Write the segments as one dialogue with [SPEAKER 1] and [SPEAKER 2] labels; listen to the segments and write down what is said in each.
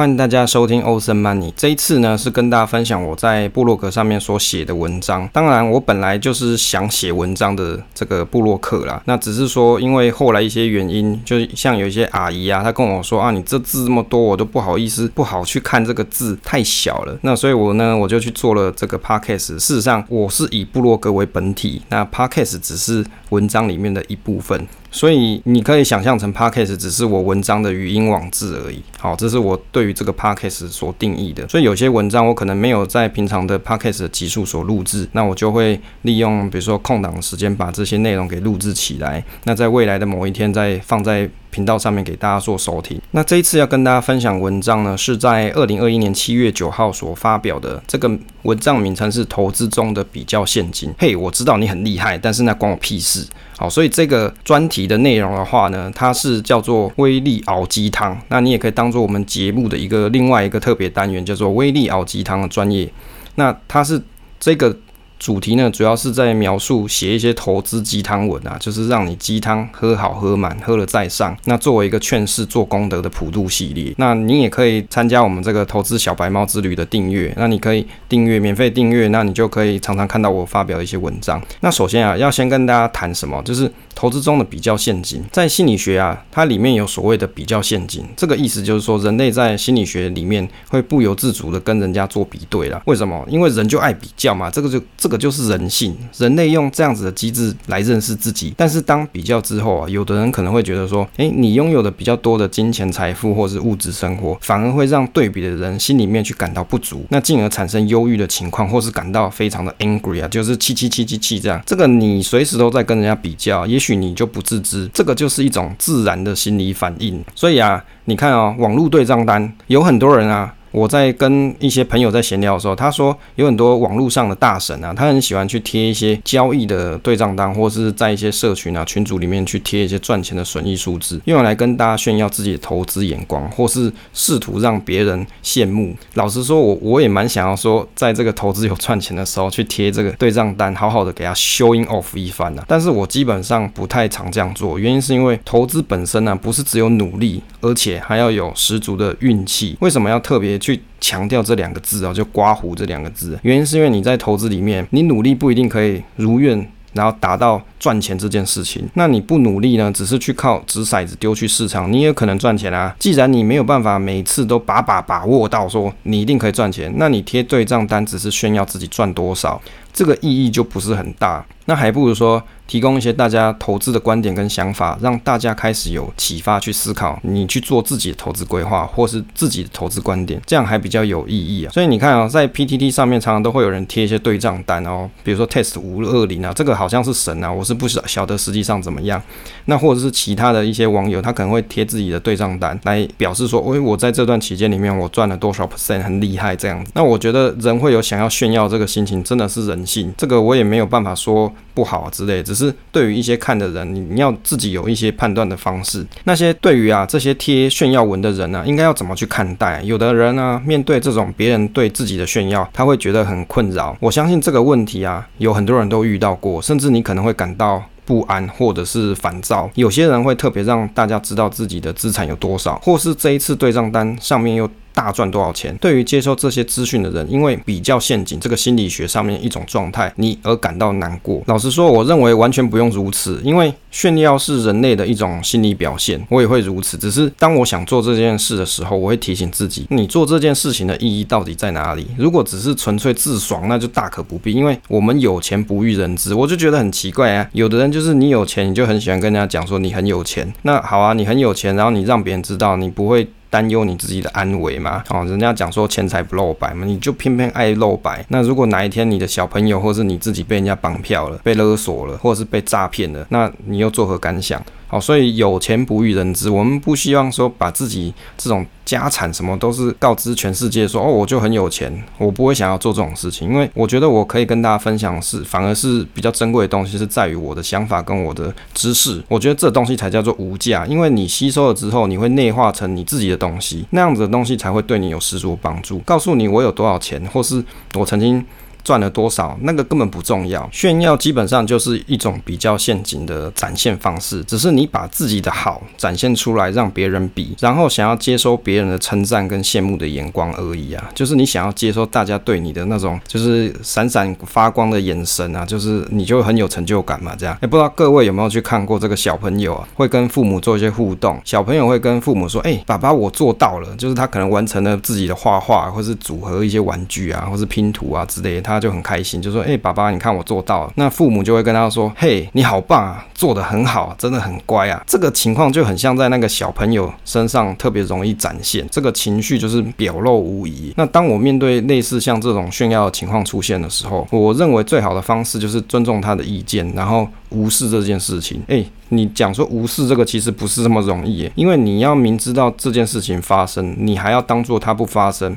[SPEAKER 1] 欢迎大家收听 Awesome Money。这一次呢，是跟大家分享我在部落格上面所写的文章。当然，我本来就是想写文章的这个部落客啦。那只是说，因为后来一些原因，就像有一些阿姨啊，她跟我说啊，你这字这么多，我都不好意思，不好去看这个字太小了。那所以我呢，我就去做了这个 Podcast。事实上，我是以部落格为本体，那 Podcast 只是文章里面的一部分。所以你可以想象成 Podcast 只是我文章的语音网志而已。好，这是我对这个 Podcast 所定义的。所以有些文章我可能没有在平常的 Podcast 的集数所录制，那我就会利用比如说空档时间把这些内容给录制起来。那在未来的某一天再放在频道上面给大家做收听。那这一次要跟大家分享文章呢，是在二零二一年七月九号所发表的。这个文章名称是《投资中的比较陷阱》。嘿，我知道你很厉害，但是那关我屁事。好，所以这个专题的内容的话呢，它是叫做“威力熬鸡汤”。那你也可以当做我们节目的一个另外一个特别单元，叫做“威力熬鸡汤”的专业。那它是这个。主题呢，主要是在描述写一些投资鸡汤文啊，就是让你鸡汤喝好喝满，喝了再上。那作为一个劝世做功德的普度系列，那你也可以参加我们这个投资小白猫之旅的订阅。那你可以订阅免费订阅，那你就可以常常看到我发表一些文章。那首先啊，要先跟大家谈什么，就是投资中的比较陷阱。在心理学啊，它里面有所谓的比较陷阱，这个意思就是说，人类在心理学里面会不由自主的跟人家做比对了。为什么？因为人就爱比较嘛，这个就这。这个就是人性，人类用这样子的机制来认识自己。但是当比较之后啊，有的人可能会觉得说，诶，你拥有的比较多的金钱财富或是物质生活，反而会让对比的人心里面去感到不足，那进而产生忧郁的情况，或是感到非常的 angry 啊，就是气气气气气这样。这个你随时都在跟人家比较，也许你就不自知，这个就是一种自然的心理反应。所以啊，你看哦，网络对账单有很多人啊。我在跟一些朋友在闲聊的时候，他说有很多网络上的大神啊，他很喜欢去贴一些交易的对账单，或是在一些社群啊、群组里面去贴一些赚钱的损益数字，用来跟大家炫耀自己的投资眼光，或是试图让别人羡慕。老实说，我我也蛮想要说，在这个投资有赚钱的时候去贴这个对账单，好好的给他 showing off 一番啊。但是我基本上不太常这样做，原因是因为投资本身呢、不是只有努力，而且还要有十足的运气。为什么要特别？去强调这两个字啊，就刮胡这两个字。原因是因为你在投资里面，你努力不一定可以如愿，然后达到赚钱这件事情。那你不努力呢，只是去靠掷骰子丢去市场，你也可能赚钱啊。既然你没有办法每次都把把把握到说你一定可以赚钱，那你贴对账单只是炫耀自己赚多少，这个意义就不是很大。那还不如说。提供一些大家投资的观点跟想法，让大家开始有启发去思考，你去做自己的投资规划，或是自己的投资观点，这样还比较有意义啊。所以你看啊，在 PTT 上面常常都会有人贴一些对账单哦，比如说 Test 五二零啊，这个好像是神啊，我是不晓晓得实际上怎么样。那或者是其他的一些网友，他可能会贴自己的对账单来表示说，诶，我在这段期间里面我赚了多少 percent，很厉害这样子。那我觉得人会有想要炫耀这个心情，真的是人性，这个我也没有办法说不好之类，只是。对于一些看的人，你你要自己有一些判断的方式。那些对于啊这些贴炫耀文的人呢、应该要怎么去看待？有的人呢、面对这种别人对自己的炫耀，他会觉得很困扰。我相信这个问题啊，有很多人都遇到过，甚至你可能会感到不安或者是烦躁。有些人会特别让大家知道自己的资产有多少，或是这一次对账单上面又。大赚多少钱？对于接收这些资讯的人，因为比较陷阱这个心理学上面一种状态，你而感到难过。老实说，我认为完全不用如此，因为炫耀是人类的一种心理表现，我也会如此。只是当我想做这件事的时候，我会提醒自己，你做这件事情的意义到底在哪里？如果只是纯粹自爽，那就大可不必。因为我们有钱不欲人知，我就觉得很奇怪啊。有的人就是你有钱，你就很喜欢跟人家讲说你很有钱。那好啊，你很有钱，然后你让别人知道，你不会。担忧你自己的安危嘛？哦，人家讲说钱财不露白嘛，你就偏偏爱露白。那如果哪一天你的小朋友或是你自己被人家绑票了、被勒索了，或者是被诈骗了，那你又作何感想？好，所以有钱不欲人知，我们不希望说把自己这种家产什么都是告知全世界说，哦，我就很有钱，我不会想要做这种事情，因为我觉得我可以跟大家分享的是，反而是比较珍贵的东西是在于我的想法跟我的知识，我觉得这东西才叫做无价，因为你吸收了之后，你会内化成你自己的东西，那样子的东西才会对你有十足帮助。告诉你我有多少钱，或是我曾经。赚了多少，那个根本不重要。炫耀基本上就是一种比较陷阱的展现方式，只是你把自己的好展现出来，让别人比，然后想要接收别人的称赞跟羡慕的眼光而已啊。就是你想要接收大家对你的那种就是闪闪发光的眼神啊，就是你就很有成就感嘛。这样，也不知道各位有没有去看过这个小朋友啊，会跟父母做一些互动，小朋友会跟父母说：“哎，爸爸，我做到了。”就是他可能完成了自己的画画，或是组合一些玩具啊，或是拼图啊之类的，他就很开心，就说：“哎，爸爸，你看我做到了。”那父母就会跟他说：“嘿，你好棒啊，做得很好，真的很乖啊。”这个情况就很像在那个小朋友身上特别容易展现，这个情绪就是表露无遗。那当我面对类似像这种炫耀的情况出现的时候，我认为最好的方式就是尊重他的意见，然后无视这件事情。诶，你讲说无视这个其实不是这么容易，因为你要明知道这件事情发生，你还要当做它不发生。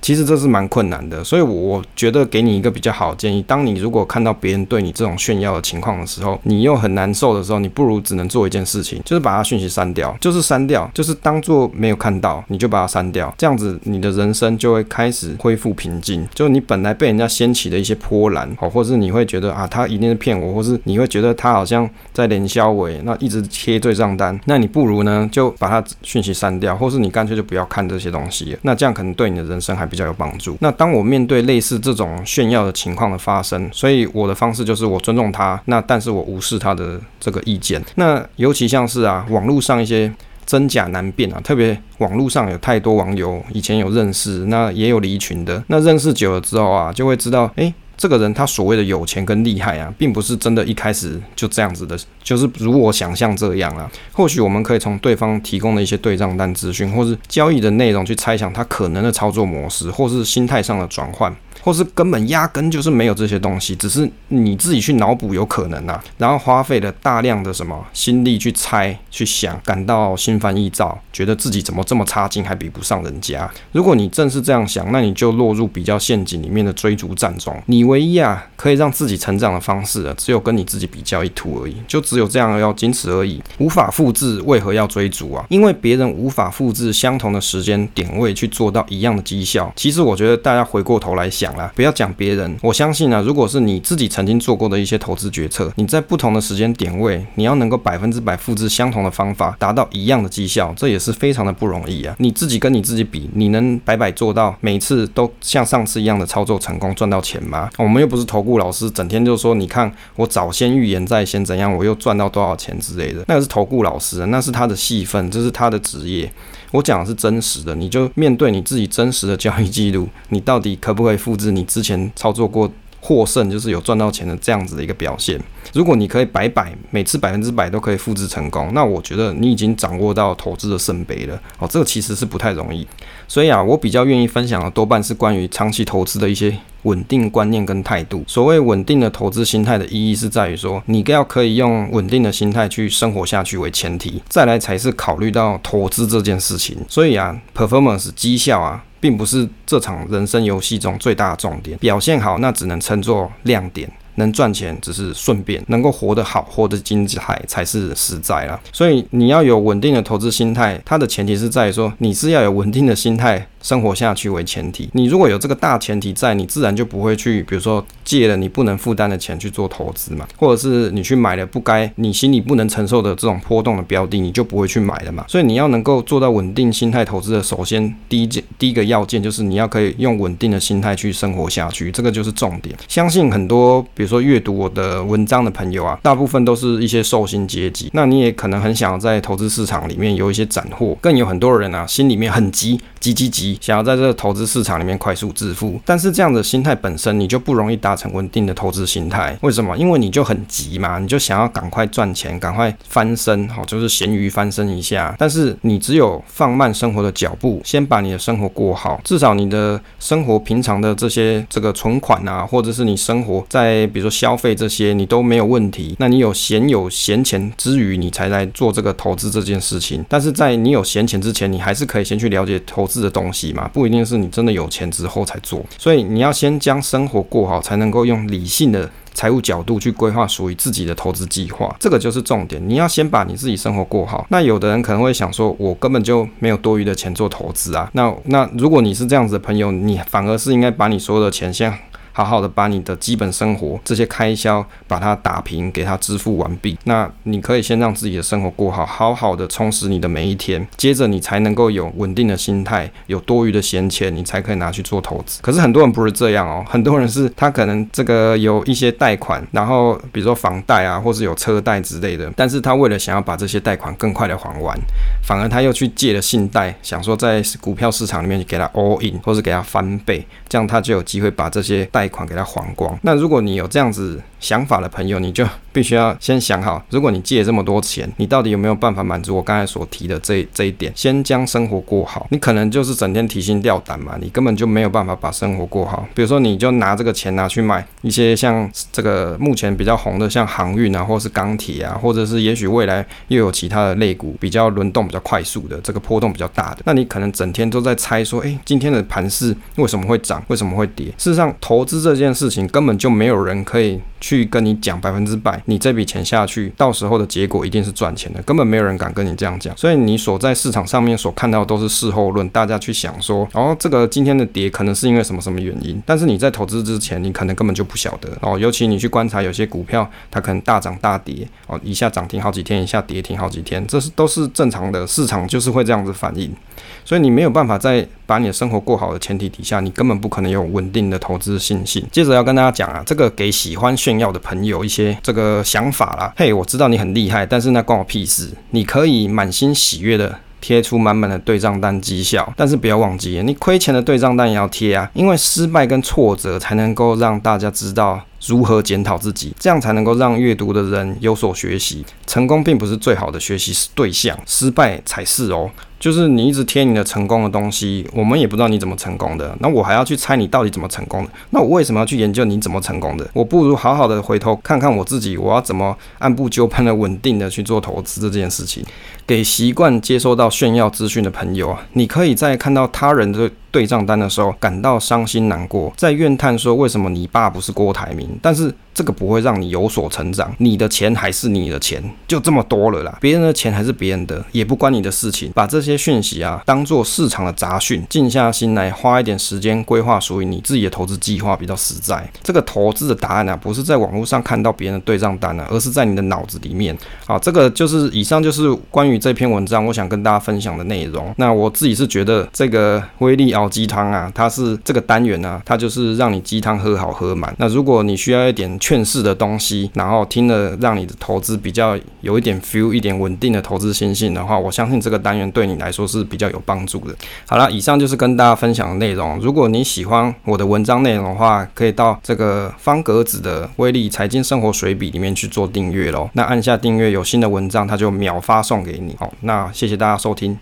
[SPEAKER 1] 其实这是蛮困难的，所以我觉得给你一个比较好的建议：当你如果看到别人对你这种炫耀的情况的时候，你又很难受的时候，你不如只能做一件事情，就是把他讯息删掉，就是删掉，就是当做没有看到，你就把它删掉，这样子你的人生就会开始恢复平静。就你本来被人家掀起的一些波澜，哦，或是你会觉得啊，他一定是骗我，或是你会觉得他好像在连销尾，那一直贴对账单，那你不如呢就把他讯息删掉，或是你干脆就不要看这些东西，那这样可能对你的人生还比较有帮助。那当我面对类似这种炫耀的情况的发生，所以我的方式就是我尊重他，那但是我无视他的这个意见。那尤其像是啊，网络上一些真假难辨啊，特别网络上有太多网友以前有认识，那也有离群的。那认识久了之后啊，就会知道，诶。这个人他所谓的有钱跟厉害啊，并不是真的一开始就这样子的，就是如我想象这样啊。或许我们可以从对方提供的一些对账单资讯，或是交易的内容去猜想他可能的操作模式，或是心态上的转换。或是根本压根就是没有这些东西，只是你自己去脑补有可能啊，然后花费了大量的什么心力去猜、去想，感到心烦意躁，觉得自己怎么这么差劲，还比不上人家。如果你正是这样想，那你就落入比较陷阱里面的追逐战中。你唯一啊可以让自己成长的方式啊，只有跟你自己比较一途而已，就只有这样，要仅此而已。无法复制，为何要追逐啊？因为别人无法复制相同的时间点位去做到一样的绩效。其实我觉得大家回过头来。讲啦不要讲别人，我相信啊，如果是你自己曾经做过的一些投资决策，你在不同的时间点位，你要能够百分之百复制相同的方法，达到一样的绩效，这也是非常的不容易啊。你自己跟你自己比，你能百百做到每次都像上次一样的操作成功赚到钱吗？我们又不是投顾老师，整天就说你看我早先预言在先怎样，我又赚到多少钱之类的，那个是投顾老师，那是他的戏份，这是他的职业。我讲的是真实的，你就面对你自己真实的交易记录，你到底可不可以复复制你之前操作过获胜，就是有赚到钱的这样子的一个表现？如果你可以百百每次百分之百都可以复制成功，那我觉得你已经掌握到投资的圣杯了。哦，这个其实是不太容易。所以啊，我比较愿意分享的多半是关于长期投资的一些稳定观念跟态度。所谓稳定的投资心态的意义是在于说，你要可以用稳定的心态去生活下去为前提，再来才是考虑到投资这件事情。所以啊，performance 绩效啊，并不是这场人生游戏中最大的重点。表现好，那只能称作亮点。能赚钱只是顺便，能够活得好、活得精彩才是实在啦。所以你要有稳定的投资心态，它的前提是在于说你是要有稳定的心态。生活下去为前提，你如果有这个大前提在，你自然就不会去，比如说借了你不能负担的钱去做投资嘛，或者是你去买了不该你心里不能承受的这种波动的标的，你就不会去买了嘛。所以你要能够做到稳定心态投资的，首先第一件第一个要件就是你要可以用稳定的心态去生活下去，这个就是重点。相信很多比如说阅读我的文章的朋友啊，大部分都是一些受薪阶级，那你也可能很想在投资市场里面有一些斩获，更有很多人啊心里面很急急急急。想要在这个投资市场里面快速致富，但是这样的心态本身你就不容易达成稳定的投资心态。为什么？因为你就很急嘛，你就想要赶快赚钱，赶快翻身，好，就是咸鱼翻身一下。但是你只有放慢生活的脚步，先把你的生活过好，至少你的生活平常的这些这个存款啊，或者是你生活在比如说消费这些，你都没有问题。那你有闲有闲钱之余，你才来做这个投资这件事情。但是在你有闲钱之前，你还是可以先去了解投资的东西。不一定是你真的有钱之后才做，所以你要先将生活过好，才能够用理性的财务角度去规划属于自己的投资计划。这个就是重点，你要先把你自己生活过好。那有的人可能会想说，我根本就没有多余的钱做投资啊。那那如果你是这样子的朋友，你反而是应该把你所有的钱先。好好的把你的基本生活这些开销把它打平，给它支付完毕。那你可以先让自己的生活过好，好好的充实你的每一天，接着你才能够有稳定的心态，有多余的闲钱，你才可以拿去做投资。可是很多人不是这样哦，很多人是他可能这个有一些贷款，然后比如说房贷啊，或是有车贷之类的，但是他为了想要把这些贷款更快的还完，反而他又去借了信贷，想说在股票市场里面给他 all in，或是给他翻倍，这样他就有机会把这些贷款给他还光。那如果你有这样子想法的朋友，你就必须要先想好，如果你借这么多钱，你到底有没有办法满足我刚才所提的这这一点？先将生活过好，你可能就是整天提心吊胆嘛，你根本就没有办法把生活过好。比如说，你就拿这个钱拿去买一些像这个目前比较红的，像航运啊，或是钢铁啊，或者是也许未来又有其他的类股比较轮动比较快速的，这个波动比较大的，那你可能整天都在猜说，诶，今天的盘势为什么会涨，为什么会跌？事实上，投资这件事情根本就没有人可以。去去跟你讲百分之百，你这笔钱下去，到时候的结果一定是赚钱的，根本没有人敢跟你这样讲。所以你所在市场上面所看到的都是事后论，大家去想说，哦，这个今天的跌可能是因为什么什么原因，但是你在投资之前，你可能根本就不晓得哦。尤其你去观察有些股票，它可能大涨大跌哦，一下涨停好几天，一下跌停好几天，这是都是正常的，市场就是会这样子反应。所以你没有办法在把你的生活过好的前提底下，你根本不可能有稳定的投资信心。接着要跟大家讲啊，这个给喜欢炫要的朋友一些这个想法啦。嘿，我知道你很厉害，但是那关我屁事。你可以满心喜悦的贴出满满的对账单绩效，但是不要忘记，你亏钱的对账单也要贴啊，因为失败跟挫折才能够让大家知道如何检讨自己，这样才能够让阅读的人有所学习。成功并不是最好的学习对象，失败才是哦。就是你一直贴你的成功的东西，我们也不知道你怎么成功的，那我还要去猜你到底怎么成功的，那我为什么要去研究你怎么成功的？我不如好好的回头看看我自己，我要怎么按部就班的稳定的去做投资这件事情。给习惯接收到炫耀资讯的朋友啊，你可以在看到他人的对账单的时候感到伤心难过，在怨叹说为什么你爸不是郭台铭，但是这个不会让你有所成长，你的钱还是你的钱，就这么多了啦，别人的钱还是别人的，也不关你的事情，把这些。讯息啊，当做市场的杂讯，静下心来，花一点时间规划属于你自己的投资计划比较实在。这个投资的答案、啊，不是在网络上看到别人的对账单、啊，而是在你的脑子里面。好，这个就是以上就是关于这篇文章我想跟大家分享的内容。那我自己是觉得这个威力熬鸡汤啊，它是这个单元啊，它就是让你鸡汤喝好喝满。那如果你需要一点劝世的东西，然后听了让你的投资比较有一点 feel，一点稳定的投资心性的话，我相信这个单元对你。来说是比较有帮助的。好了，以上就是跟大家分享的内容。如果你喜欢我的文章内容的话，可以到这个方格子的威力财经生活随笔里面去做订阅喽。那按下订阅，有新的文章它就秒发送给你。好，那谢谢大家收听。